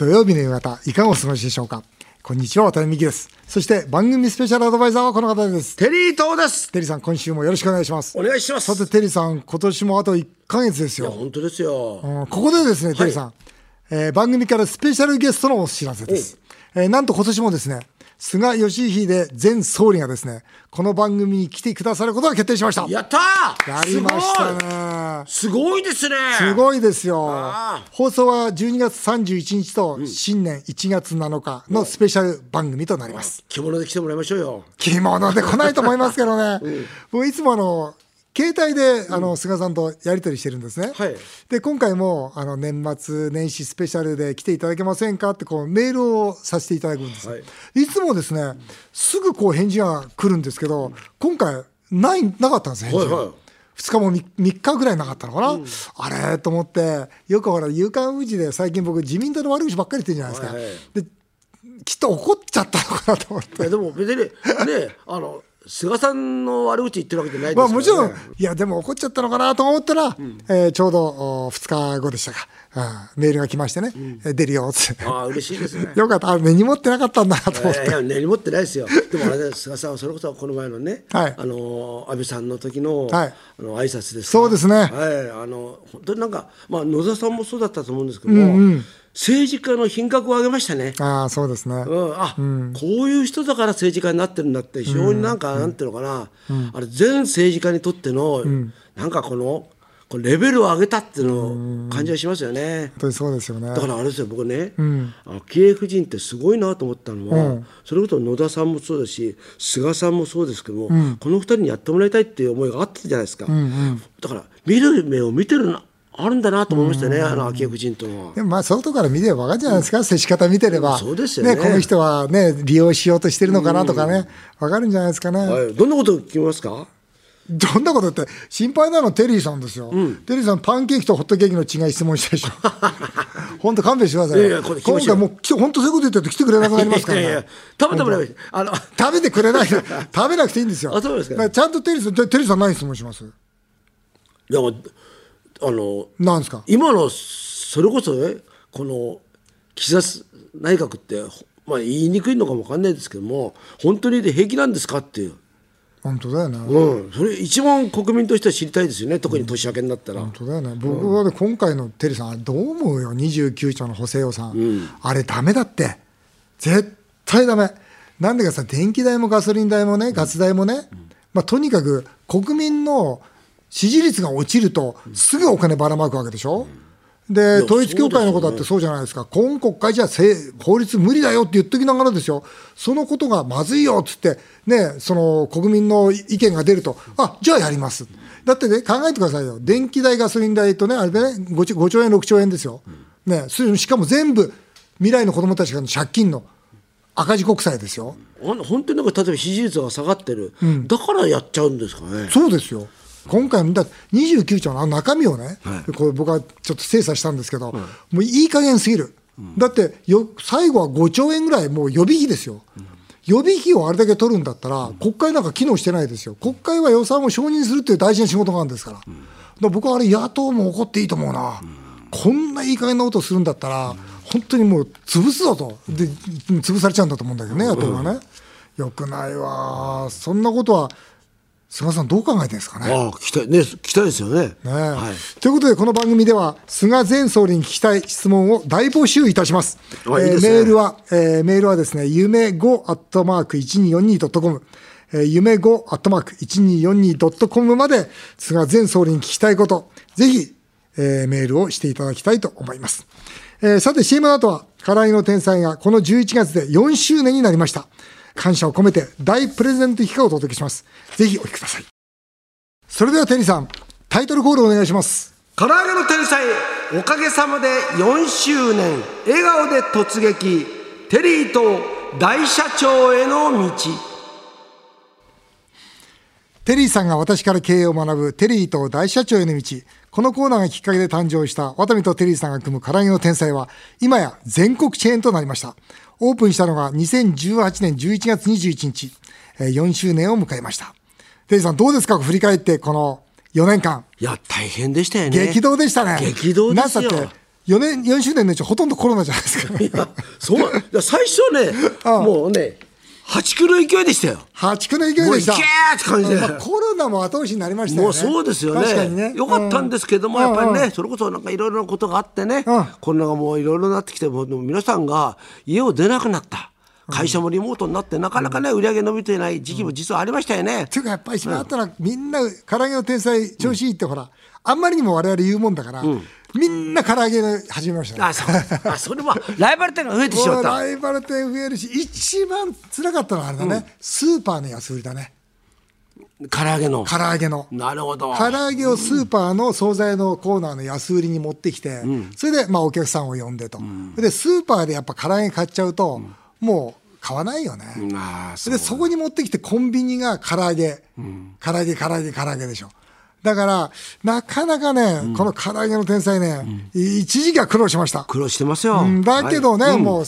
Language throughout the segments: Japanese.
土曜日の夕方、いかがお過ごしでしょうか？こんにちは、渡辺美希です。そして番組スペシャルアドバイザーはこの方です。テリー東です。テリーさん、今週もよろしくお願いします。お願いします。さて、テリーさん、今年もあと1ヶ月ですいや、よ。本当ですよ。うんここでですね、テリーさん、えー番組からスペシャルゲストのお知らせです。えーなんと今年もですね、菅義偉前総理がですね、この番組に来てくださることが決定しました。やったーやりましたね。すごいですね。すごいですよあ。放送は12月31日と新年1月7日のスペシャル番組となります。着物で来てもらいましょうよ。着物で来ないと思いますけどね。僕いつもあの、携帯であの菅さんとやり取りしてるんですね。はい。で今回もあの年末年始スペシャルで来ていただけませんかってこうメールをさせていただくんです、はい。い、つもですねすぐこう返事が来るんですけど今回ないなかったんです返事が、はいはい。2日も 3, 3日ぐらいなかったのかな、あれ？と思ってよくほら「夕刊富士」で最近僕自民党の悪口ばっかり言ってるじゃないですか、はいはい。できっと怒っちゃったのかなと思って。でも別にね、あの菅さんの悪口言ってるわけじゃないですまから、ね。あもちろん、いや、でも怒っちゃったのかなと思ったら、えーちょうど2日後でしたか、うんメールが来ましてね、え出るよって。ああ嬉しいですね。よかった、あ根に持ってなかったんだなと思って。いやいや根に持ってないですよ。でもあれ菅さんはそれこそこの前のね、はい。あの安倍さんの時の、はい。あの挨拶ですかそうですね。はい、あの本当になんかまあ野田さんもそうだったと思うんですけども、政治家の品格を上げましたね。ああ、そうですね。うん、あ、こういう人だから政治家になってるんだって非常になんか、なんていうのかな、あれ全政治家にとっての、なんかこのこうレベルを上げたっていうのを感じがしますよね。本当にそうですよね。だからあれですよ僕ね、昭恵夫人ってすごいなと思ったのは、それこそ野田さんもそうだし菅さんもそうですけども、この二人にやってもらいたいっていう思いがあったじゃないですか、だから見る目を見てるなあるんだなと思いましたね、あの昭恵夫人とは。でもまあ外から見れば分かるじゃないですか、接し方見てれば、そうですよね。この人はね、利用しようとしてるのかなとかね、分かるんじゃないですかね。はい、どんなこと聞きますか？どんなことって、心配なのテリーさんですよ、テリーさん、パンケーキとホットケーキの違い質問したでしょ、本当、勘弁してください。よ、いや今回もう、き本当、そういうこと言ってると来てくれなくなりますから。ね。いやいや食べてもらえあの食べてくれない、食べなくていいんですよ。あそうですか。ちゃんとテリーさん、テリーさん何質問します？いやあのなんですか？今のそれこそねこの岸田内閣って、まあ、言いにくいのかもわかんないですけども本当に平気なんですかっていう、本当だよね。うん、それ一番国民としては知りたいですよね。特に年明けになったら。本当だよね。僕はね、今回のテリーさん、どう思うよ、29兆の補正予算、あれ、ダメだって、絶対ダメ、なんでかさ、電気代もガソリン代もね、ガス代もね、まあ、とにかく国民の支持率が落ちると、すぐお金ばらまくわけでしょ？で統一教会のことだってそうじゃないですか、今国会じゃせ法律無理だよって言っときながらですよ、そのことがまずいよっつって、ね、その国民の意見が出ると、あじゃあやります。だってね、考えてくださいよ、電気代、ガソリン代とね、あれでね5兆、5兆円、6兆円ですよ、ね、それしかも全部、未来の子どもたちからの借金の赤字国債ですよ。本当になんか例えば支持率が下がってる、だからやっちゃうんですかね。そうですよ。今回のだって29兆の中身をね、これ僕はちょっと精査したんですけど、もういい加減すぎる、だってよ最後は5兆円ぐらいもう予備費ですよ、予備費をあれだけ取るんだったら、国会なんか機能してないですよ、国会は予算を承認するっていう大事な仕事があるんですから、だから僕はあれ、野党も怒っていいと思うな、こんないい加減なことをするんだったら、本当にもう潰すぞと、で潰されちゃうんだと思うんだけどね、野党がね。よくないわ、そんなことは菅さん、どう考えてるんですかね？ああ聞きたいね聞きたいですよね。ねはいということで、この番組では、菅前総理に聞きたい質問を大募集いたします。あいいですねメールは、えーメールはですね、夢5アットマーク 1242.com、えー、夢5アットマーク 1242.com まで、菅前総理に聞きたいこと、ぜひ、えーメールをしていただきたいと思います。えーさて、CM の後は、唐井の天才がこの11月で4周年になりました。感謝を込めて大プレゼント企画をお届けします。ぜひお聞きください。それではテリーさん、タイトルコールお願いします。唐揚げの天才おかげさまで4周年笑顔で突撃テリーと大社長への道テリーさんが私から経営を学ぶテリーと大社長への道。このコーナーがきっかけで誕生したワタミとテリーさんが組む唐揚げの天才は、今や全国チェーンとなりました。オープンしたのが2018年11月21日、えー4周年を迎えました。テリーさんどうですか？振り返ってこの4年間。いや大変でしたよね激動でしたね。激動ですよなんつったって4年4周年のうちほとんどコロナじゃないですか、いやそう最初ね もうね破竹の勢いでしたよ。破竹の勢いでした。もうって感じで、まあ、コロナも後押しになりましたよね。もうそうですよね。確かにね。よかったんですけども、うんやっぱりね、うん。うんそれこそなんかいろいろなことがあってね、うん。コロナがもういろいろなってきてもう皆さんが家を出なくなった。会社もリモートになって、なかなかね売り上げ伸びていない時期も実はありましたよね、っていうかやっぱり一番あったのは、みんな唐揚げの天才調子いいってほら、あんまりにも我々言うもんだから、みんな唐揚げ始めましたね。あそう。あそれはライバル店が増えてしまった。ライバル店増えるし一番辛かったのはあれだね、スーパーの安売りだね。唐揚げの。唐揚げの。なるほど。唐揚げをスーパーの惣菜のコーナーの安売りに持ってきて、それでまあお客さんを呼んでと、でスーパーでやっぱ唐揚げ買っちゃうと、もう買わないよね、そう。でそこに持ってきてコンビニが唐揚げ、唐揚げ唐揚げ唐揚げでしょだからなかなかね、この唐揚げの天才ね、一時期は苦労しました。苦労してますよ、うん。だけどね、はい。もう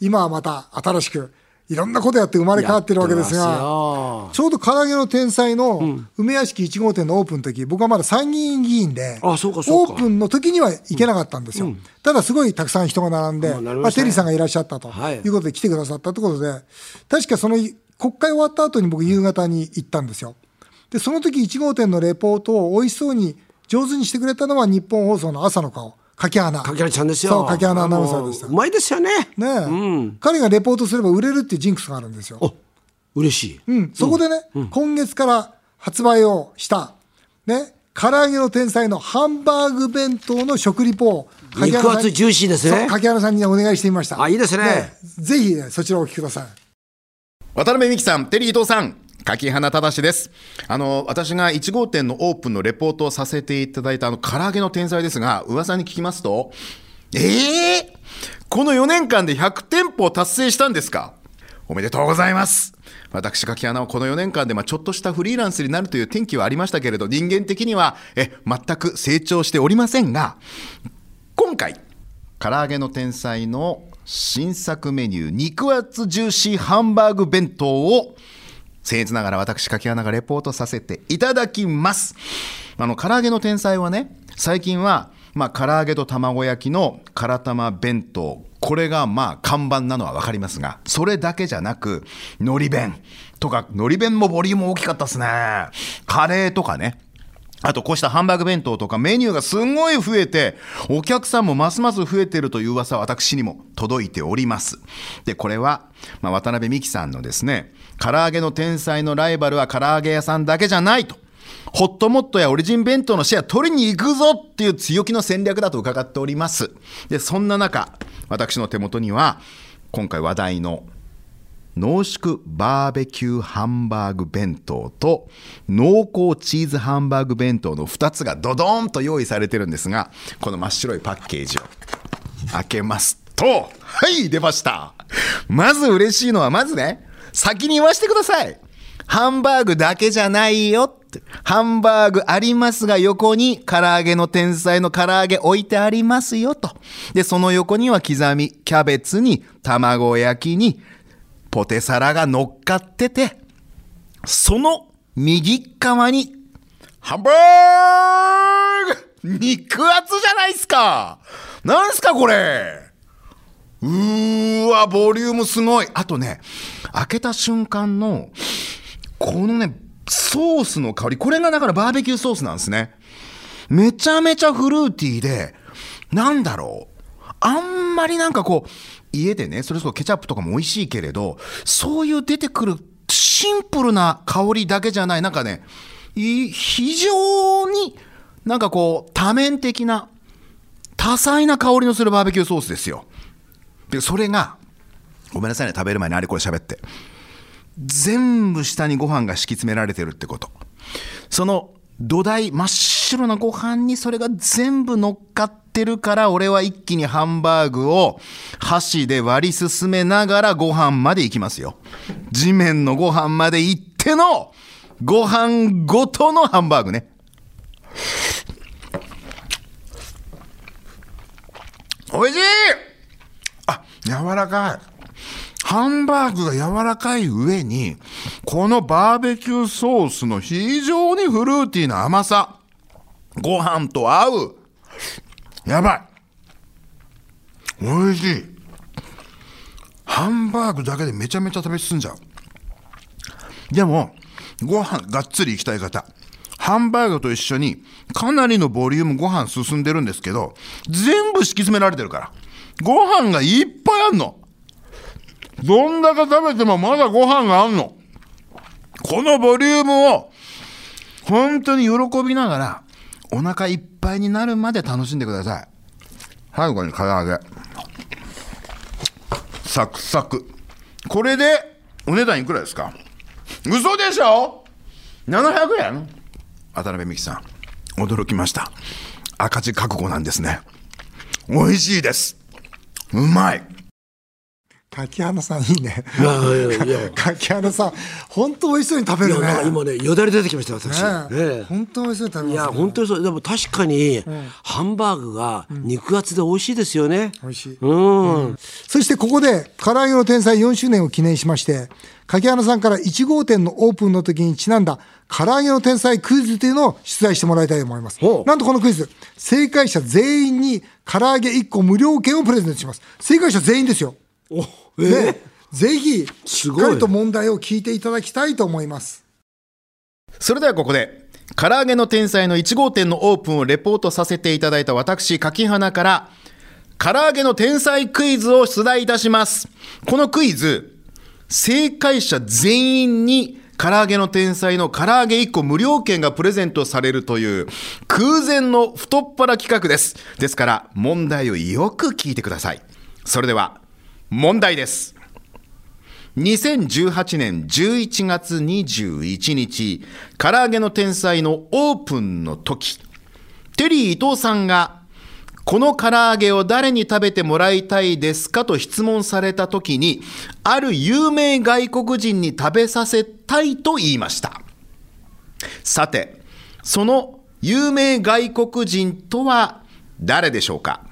今はまた新しくいろんなことやって生まれ変わってるわけですがよ。ちょうど唐揚げの天才の梅屋敷1号店のオープンの時僕はまだ参議院議員であそうかそうか。オープンの時には行けなかったんですよ、ただすごいたくさん人が並んで、まあテリーさんがいらっしゃったとはい。いうことで来てくださったということで確かその国会終わった後に僕夕方に行ったんですよでその時1号店のレポートを美味しそうに上手にしてくれたのは日本放送の朝の顔。柿花かけらちゃんですよ。そう柿花アナウンサーでした。うまいですよね。ねえ、彼がレポートすれば売れるっていうジンクスがあるんですよ。お嬉しい、うん、そこでね、今月から発売をした、ね、唐揚げの天才のハンバーグ弁当の食リポを肉厚ジューシーですね。柿原さんにお願いしてみました。あいいですねぜひ、ね、そちらをお聞きください。渡辺美樹さん、テリー伊藤さん、柿花忠です。あの、私が1号店のオープンのレポートをさせていただいたあの、唐揚げの天才ですが、噂に聞きますと、ええこの4年間で100店舗を達成したんですか？おめでとうございます。私、柿花はこの4年間で、まあ、ちょっとしたフリーランスになるという転機はありましたけれど、人間的には、え、全く成長しておりませんが、今回、唐揚げの天才の新作メニュー、肉厚ジューシーハンバーグ弁当を、僭越ながら私、柿花がレポートさせていただきます。あの、唐揚げの天才はね、最近は、まあ、唐揚げと卵焼きの辛玉弁当、これがまあ看板なのは分かりますが、それだけじゃなく、海苔弁とか、海苔弁もボリューム大きかったですね。カレーとかね、あとこうしたハンバーグ弁当とかメニューがすんごい増えて、お客さんもますます増えてるという噂は私にも届いております。で、これは、まあ、渡辺美樹さんのですね、唐揚げの天才のライバルは唐揚げ屋さんだけじゃないと。ホットモットやオリジン弁当のシェア取りに行くぞっていう強気の戦略だと伺っております。で、そんな中、私の手元には、今回話題の濃縮バーベキューハンバーグ弁当と濃厚チーズハンバーグ弁当の2つがドドーンと用意されてるんですが、この真っ白いパッケージを開けますと、はい、出ました。まず嬉しいのは、まずね、先に言わせてください。ハンバーグだけじゃないよって。ハンバーグありますが横に唐揚げの天才の唐揚げ置いてありますよと。で、その横には刻みキャベツに卵焼きにポテサラが乗っかってて、その右側にハンバーグ肉厚じゃないっすかなんすかこれうーわ、ボリュームすごい。あとね、開けた瞬間の、このね、ソースの香り、これがだからバーベキューソースなんですね。めちゃめちゃフルーティーで、なんだろう。あんまりなんかこう、家でね、それこそケチャップとかも美味しいけれど、そういう出てくるシンプルな香りだけじゃない、なんかね、非常になんかこう、多面的な、多彩な香りのするバーベキューソースですよ。で、それが、ごめんなさいね、食べる前にあれこれ喋って。全部下にご飯が敷き詰められてるってこと。その土台、真っ白なご飯にそれが全部乗っかってるから、俺は一気にハンバーグを箸で割り進めながらご飯まで行きますよ。地面のご飯まで行っての、ご飯ごとのハンバーグね。おいしい、柔らかい。ハンバーグが柔らかい上に、このバーベキューソースの非常にフルーティーな甘さ。ご飯と合う。やばい。おいしいハンバーグだけでめちゃめちゃ食べ進んじゃうでもご飯がっつりいきたい方ハンバーグと一緒にかなりのボリュームご飯進んでるんですけど全部敷き詰められてるからご飯がいっぱいあんの？どんだけ食べてもまだご飯があんの？このボリュームを本当に喜びながらお腹いっぱいになるまで楽しんでください。最後に唐揚げ。サクサク。これでお値段いくらですか？嘘でしょ？700円？渡辺美樹さん驚きました。赤字覚悟なんですね。美味しいです。うまい。柿花さんいいね。いやいやいや。柿花さん、本当美味しそうに食べるね。今ね、よだれ出てきました、私。ね、本当美味しそうに食べます、ね、いや、本当にそう、でも確かに、うん、ハンバーグが肉厚で美味しいですよね。美味しい。うん。うん、そしてここで、唐揚げの天才4周年を記念しまして、柿花さんから1号店のオープンの時にちなんだ、唐揚げの天才クイズというのを出題してもらいたいと思います。なんとこのクイズ、正解者全員に唐揚げ1個無料券をプレゼントします。正解者全員ですよ。おえー、ね。ぜひしっかりと問題を聞いていただきたいと思います。それではここで唐揚げの天才の1号店のオープンをレポートさせていただいた私柿花から唐揚げの天才クイズを出題いたします。このクイズ正解者全員に唐揚げの天才の唐揚げ1個無料券がプレゼントされるという空前の太っ腹企画です。ですから問題をよく聞いてください。それでは問題です。2018年11月21日、唐揚げの天才のオープンの時、テリー伊藤さんが、この唐揚げを誰に食べてもらいたいですか？と質問された時に、ある有名外国人に食べさせたいと言いました。さて、その有名外国人とは誰でしょうか？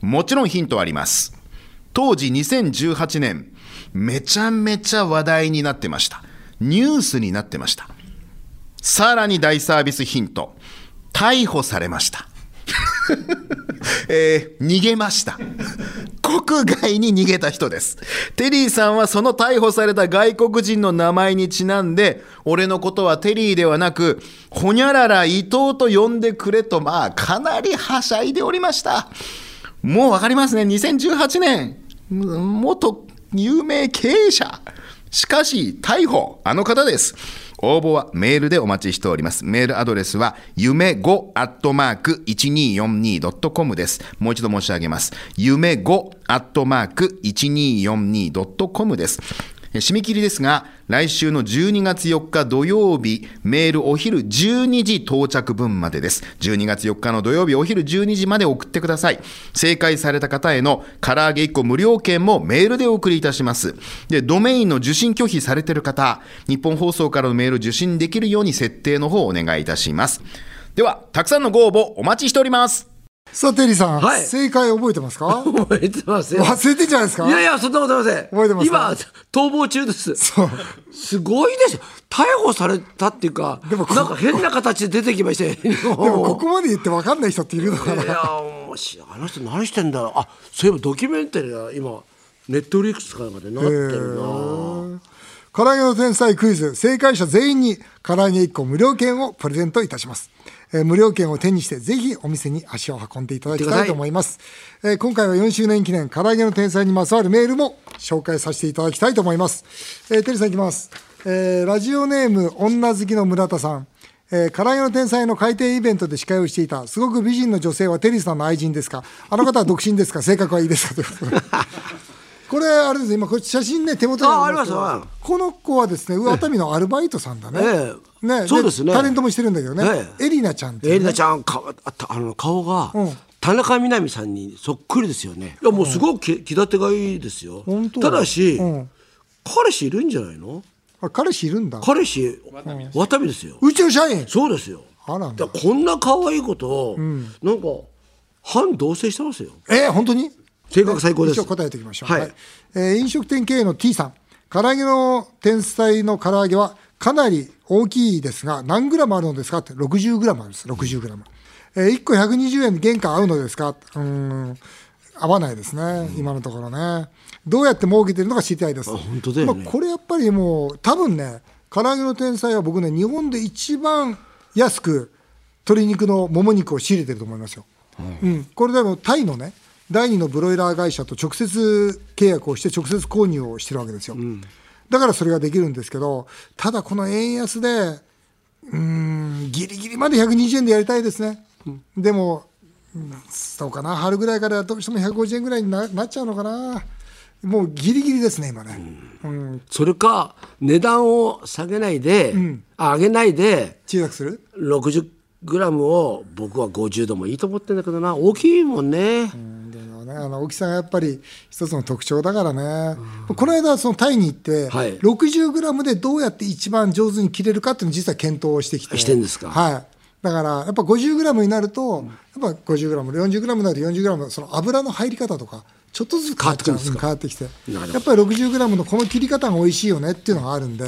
もちろんヒントあります。当時2018年、めちゃめちゃ話題になってました。ニュースになってました。さらに大サービスヒント。逮捕されました。えー、逃げました。国外に逃げた人です。テリーさんはその逮捕された外国人の名前にちなんで、俺のことはテリーではなく、ほにゃらら伊藤と呼んでくれと、まあ、かなりはしゃいでおりました。もうわかりますね。2018年。元有名経営者。しかし、逮捕、あの方です。応募はメールでお待ちしております。メールアドレスは、夢5アットマーク 1242.com です。もう一度申し上げます。夢5アットマーク 1242.com です。締め切りですが、来週の12月4日土曜日、メールお昼12時到着分までです。12月4日の土曜日お昼12時まで送ってください。正解された方への唐揚げ1個無料券もメールでお送りいたします。で、ドメインの受信拒否されている方、日本放送からのメール受信できるように設定の方をお願いいたします。では、たくさんのご応募お待ちしております。さあ、テリーさん、はい、正解覚えてますか？覚えてますよ。忘れてんじゃないですか？いやいや、そんなことありません。覚えてます今、逃亡中です。そう。すごいですよ。逮捕されたっていうか、でもなんか変な形で出てきまして。でも、ここまで言って分かんない人っているのかな？いや、もし、あの人何してんだろう？あ、そういえばドキュメンタリーが今、ネットフリックスかなんかでなってるな。唐揚げの天才クイズ、正解者全員に唐揚げ1個無料券をプレゼントいたします。えー、無料券を手にしてぜひお店に足を運んでいただきたいと思います、えー、今回は4周年記念唐揚げの天才にまつわるメールも紹介させていただきたいと思います、えー、テリーさんいきます、えー、ラジオネーム女好きの村田さん。えー、唐揚げの天才の開店イベントで司会をしていたすごく美人の女性はテリーさんの愛人ですか？あの方は独身ですか？性格はいいですか？ということで。これあれです今これ写真ね手元にありますあこの子はですね熱海のアルバイトさんだね、ええ、ねそうですね。タレントもしてるんだけどね、ええ、エリナちゃんって、ね、エリナちゃんかあの顔が、うん、田中みな実さんにそっくりですよね。いやもうすごく気立てがいいですよ、うん、ただし、うん、彼氏いるんじゃないの？あ彼氏いるんだ。彼氏渡辺です。よ。うちの社員。そうですよ。あらこんな可愛い子と、うん、なんか反同棲してますよ。えー、本当に？性格最高です。一応答えておきましょう。はい。えー、飲食店経営の T さん。唐揚げの天才の唐揚げはかなり大きいですが、何グラムあるのですかって、60グラムあるんです。60グラム。えー、1個120円で原価合うのですか？うん。合わないですね、今のところね。どうやって儲けてるのか知りたいです。本当だよねまあ、これやっぱりもう、多分ね、唐揚げの天才は僕ね、日本で一番安く鶏肉のもも肉を仕入れてると思いますよ。うん、これでもタイのね、第二のブロイラー会社と直接契約をして、直接購入をしてるわけですよ。だからそれができるんですけど、ただこの円安で、うーん、ギリギリまで120円でやりたいですね。でも、うんそうかな、春ぐらいからどうしても150円ぐらいにななっちゃうのかな。もうギリギリですね、今ね。うん、それか値段を下げないで、あ上げないで小さくする？60グラムを僕は50度もいいと思ってんだけどな。大きいもんね、うんあの大きさがやっぱり一つの特徴だからね、この間、そのタイに行って、はい。60グラムでどうやって一番上手に切れるかっていうのを実は検討をしてきて、してんですか？はい、だからやっぱ50グラムになると、やっぱ50グラム、40グラムになると40グラム、その油の入り方とか、ちょっとずつ変わってくる変わってきて、やっぱり60グラムのこの切り方が美味しいよねっていうのがあるんで、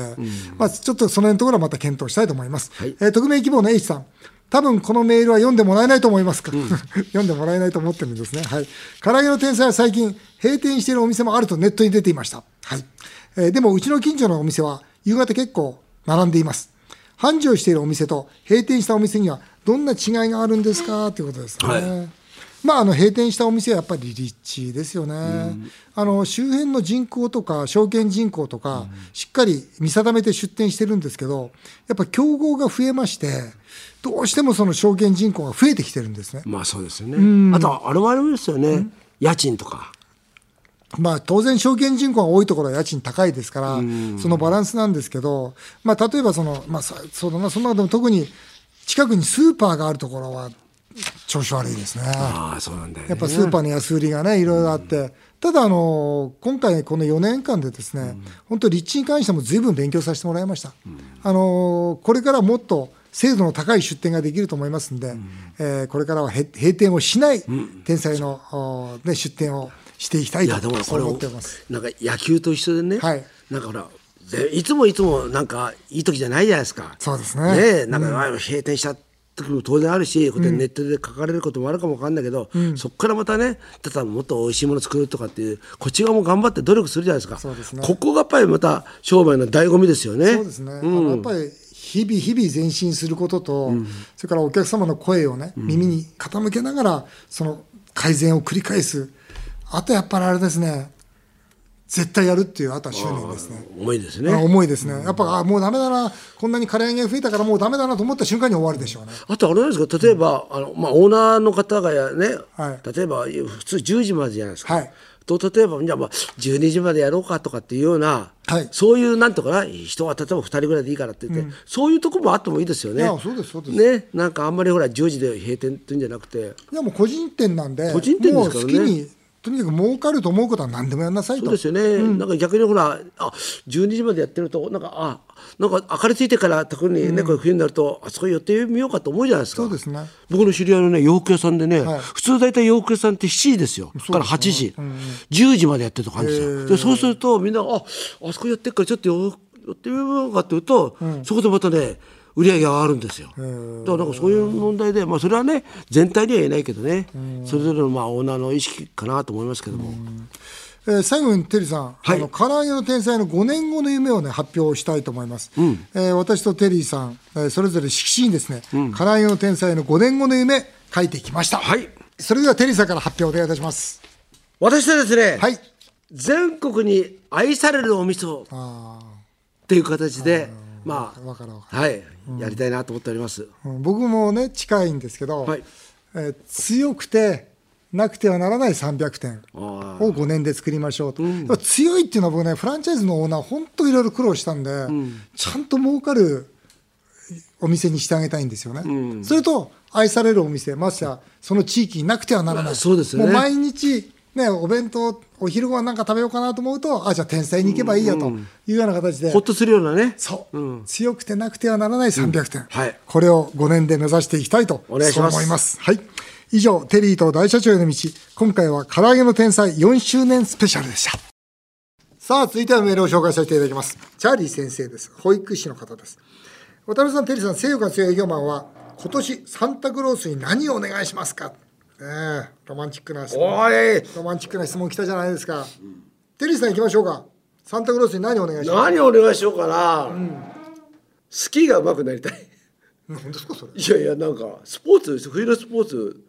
まあ、ちょっとその辺のところはまた検討したいと思います。はい。えー匿名希望の H さん。多分このメールは読んでもらえないと思いますか、読んでもらえないと思ってるんですね。はい。唐揚げの天才は最近閉店しているお店もあるとネットに出ていました。はい。えーでもうちの近所のお店は夕方結構並んでいます。繁盛しているお店と閉店したお店にはどんな違いがあるんですか？ということですね。はいまあ、あの閉店したお店はやっぱり立地ですよね、あの周辺の人口とか証券人口とか、しっかり見定めて出店してるんですけど、やっぱ競合が増えまして、どうしてもその証券人口が増えてきてるんですね。まあそうですよね、あとはあれもあるんですよね、家賃とか。まあ、当然、証券人口が多いところは家賃高いですから、そのバランスなんですけど、まあ、例えばその、まあ、さそうだな、その中でも特に近くにスーパーがあるところは調子悪いですね。ああそうなんだよね。やっぱスーパーの安売りがね、いろいろあって、ただあの、今回、この4年間でですね、本当、立地に関してもずいぶん勉強させてもらいました。あのこれからもっと精度の高い出店ができると思いますんで、えーこれからはへ閉店をしない天才の、おね、出店をしていきたいといやでもこれそう思ってます。なんか野球と一緒でね、はい。なんかほらでいつもいつもなんかいい時じゃないじゃないですか。そうですね。ねえなんか、あ閉店し当然あるし、ネットで書かれることもあるかもわかんないけど、そこからまたねただもっと美味しいもの作るとかっていうこっち側も頑張って努力するじゃないですか。そうですね。ここがやっぱりまた商売の醍醐味ですよね。そうですね、あのやっぱり日々日々前進することと、それからお客様の声をね、耳に傾けながら、その改善を繰り返す、あとやっぱりあれですね、絶対やるっていう、あとは執念ですね。重いですね。あ重いですね、やっぱあもうだめだな、こんなに唐揚げが増えたからもうだめだなと思った瞬間に終わるでしょうね。あとあれなんですか？例えば、あのまあ、オーナーの方がやね、はい。例えば普通10時までじゃないですか、はい。と例えばじゃあまあ12時までやろうかとかっていうような、はい。そういうなんとかな人は例えば2人ぐらいでいいからって言って、そういうとこもあってもいいですよね。そうですそうです。ねなんかあんまりほら10時で閉店っていうんじゃなくて。いやもう個人店なんで、個人店ですからね。もう好きに、とにかく儲かると思うことは何でもやんなさいと。そうですよね、なんか逆にほらあ12時までやってるとなんかあなんか明かりついてから特にね、これ冬になるとあそこ寄ってみようかと思うじゃないですか。そうですね。僕の知り合いのね洋服屋さんでね、はい。普通大体洋服屋さんって7時ですよ。から8時、10時までやってるとかあるんですよ、でそうするとみんなああそこやってるからちょっと寄寄ってみようかって言うと、そこでまたね売り上げが上がるんですよ。だからなんかそういう問題で、まあ、それはね全体には言えないけどね、それぞれのまあオーナーの意識かなと思いますけども、えー最後にテリーさん、はい。あの唐揚げの天才の5年後の夢をね発表したいと思います、えー私とテリーさん、えーそれぞれ色紙にですね、唐揚げの天才の5年後の夢書いてきました。はい。それではテリーさんから発表お願いいたします。私はですね、はい。全国に愛されるお店をあっていう形でる分かあはい、やりたいなと思っております。僕もね近いんですけど、はい。えー強くてなくてはならない300店あを5年で作りましょうと、やっぱ強いっていうのは僕ねフランチャイズのオーナー本当いろいろ苦労したんで、ちゃんと儲かるお店にしてあげたいんですよね、それと愛されるお店ましてやその地域になくてはならない、まあそうですよね。もう毎日ね、お弁当お昼ご飯なんか食べようかなと思うとあじゃあ天才に行けばいいやというような形で、ほっとするようなね。そう、強くてなくてはならない300点、はいこれを5年で目指していきたいとお願いしますそう思います。はい、以上、テリーと大社長への道、今回は唐揚げの天才4周年スペシャルでした。さあ、続いてはメールを紹介させていただきます。チャーリー先生です。保育士の方です。渡辺さん、テリーさん、性欲が強い営業マンは、今年サンタクロースに何をお願いしますか？えロマンチックな質問。ロマンチックな質問来たじゃないですか、テリーさん行きましょうか。サンタクロースに何お願いします？何お願いしようかな、スキーが上手くなりたい。何ですかそれ。いやいやなんかスポーツ冬のスポーツ、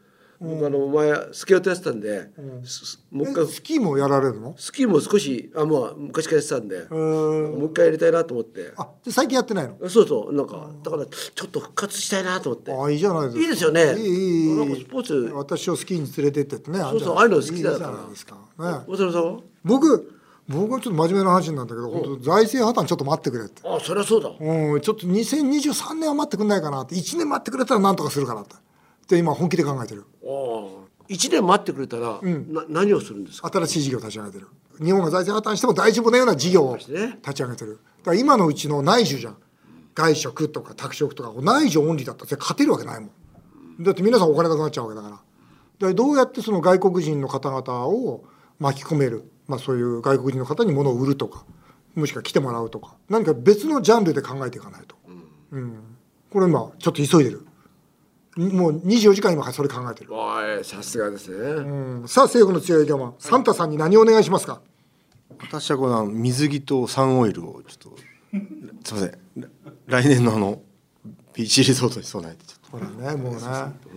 僕あの前スケートやってたんで、すもう一回。えスキーもやられるの？スキーも少しあまあ昔からやってたんで、もう一回やりたいなと思って。あで最近やってないの？そうそうなんかだからちょっと復活したいなと思って。あいいじゃないですか。いいですよね。いいいいいい。なんかスポーツ。私をスキーに連れてってってねそうそうあああいうの好きだから。ゃないですか、ね、さんは？僕僕はちょっと真面目な話なんだけど、本当財政破綻ちょっと待ってくれって。あそりゃそうだ。うん、ちょっと2023年は待ってくんないかなって。1年待ってくれたらなんとかするかなってで今本気で考えてる。ああ。一年待ってくれたら、な何をするんですか？新しい事業を立ち上げてる。日本が財政破綻しても大丈夫なような事業を立ね。ち上げてる。だから今のうちの内需じゃん。外食とか宅食とか内需オンリーだったら勝てるわけないもん。だって皆さんお金なくなっちゃうわけだから。だからどうやってその外国人の方々を巻き込める、まあ、そういう外国人の方に物を売るとかもしくは来てもらうとか。何か別のジャンルで考えていかないと、うん。これ今ちょっと急いでるもう24時間今それ考えてる、おいさすがですね、うん、さあ政府の強い我慢サンタさんに何をお願いしますか？私はこの水着とサンオイルをちょっとすみません。来年のあのビーチリゾートに備えてちょっほらねもうね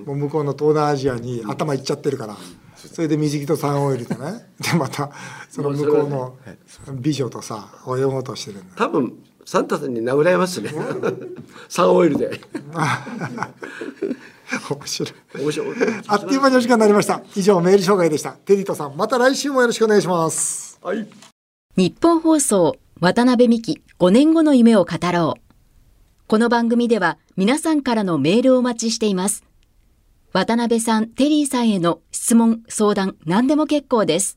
もう向こうの東南アジアに頭いっちゃってるから。それで水着とサンオイルでね。でまたその向こうの美女とさ泳ごうとしてるんだ。多分サンタさんに殴られますねサンオイルで。面白い。面白い。あっという間にお時間になりました。以上メール紹介でした。テリートさんまた来週もよろしくお願いします。はい。日本放送渡辺美希5年後の夢を語ろう。この番組では皆さんからのメールをお待ちしています。渡辺さん、テリーさんへの質問、相談、何でも結構です。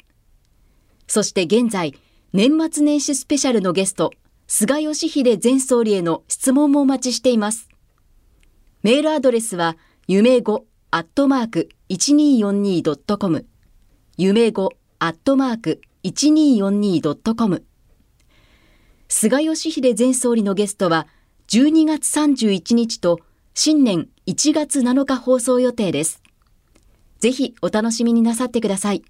そして現在、年末年始スペシャルのゲスト、菅義偉前総理への質問もお待ちしています。メールアドレスは、夢5アットマーク 1242.com 夢5アットマーク 1242.com 菅義偉前総理のゲストは12月31日と新年1月7日放送予定です。ぜひお楽しみになさってください。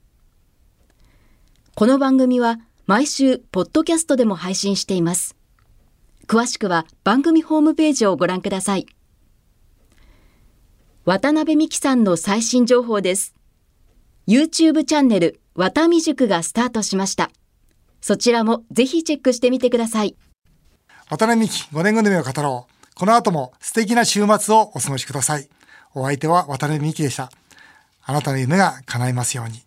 この番組は毎週ポッドキャストでも配信しています。詳しくは番組ホームページをご覧ください。渡辺美希さんの最新情報です。YouTube チャンネル、わたみ塾がスタートしました。そちらもぜひチェックしてみてください。渡辺美希5年後の夢を語ろうこの後も素敵な週末をお過ごしくださいお相手は渡辺美希でしたあなたの夢が叶いますように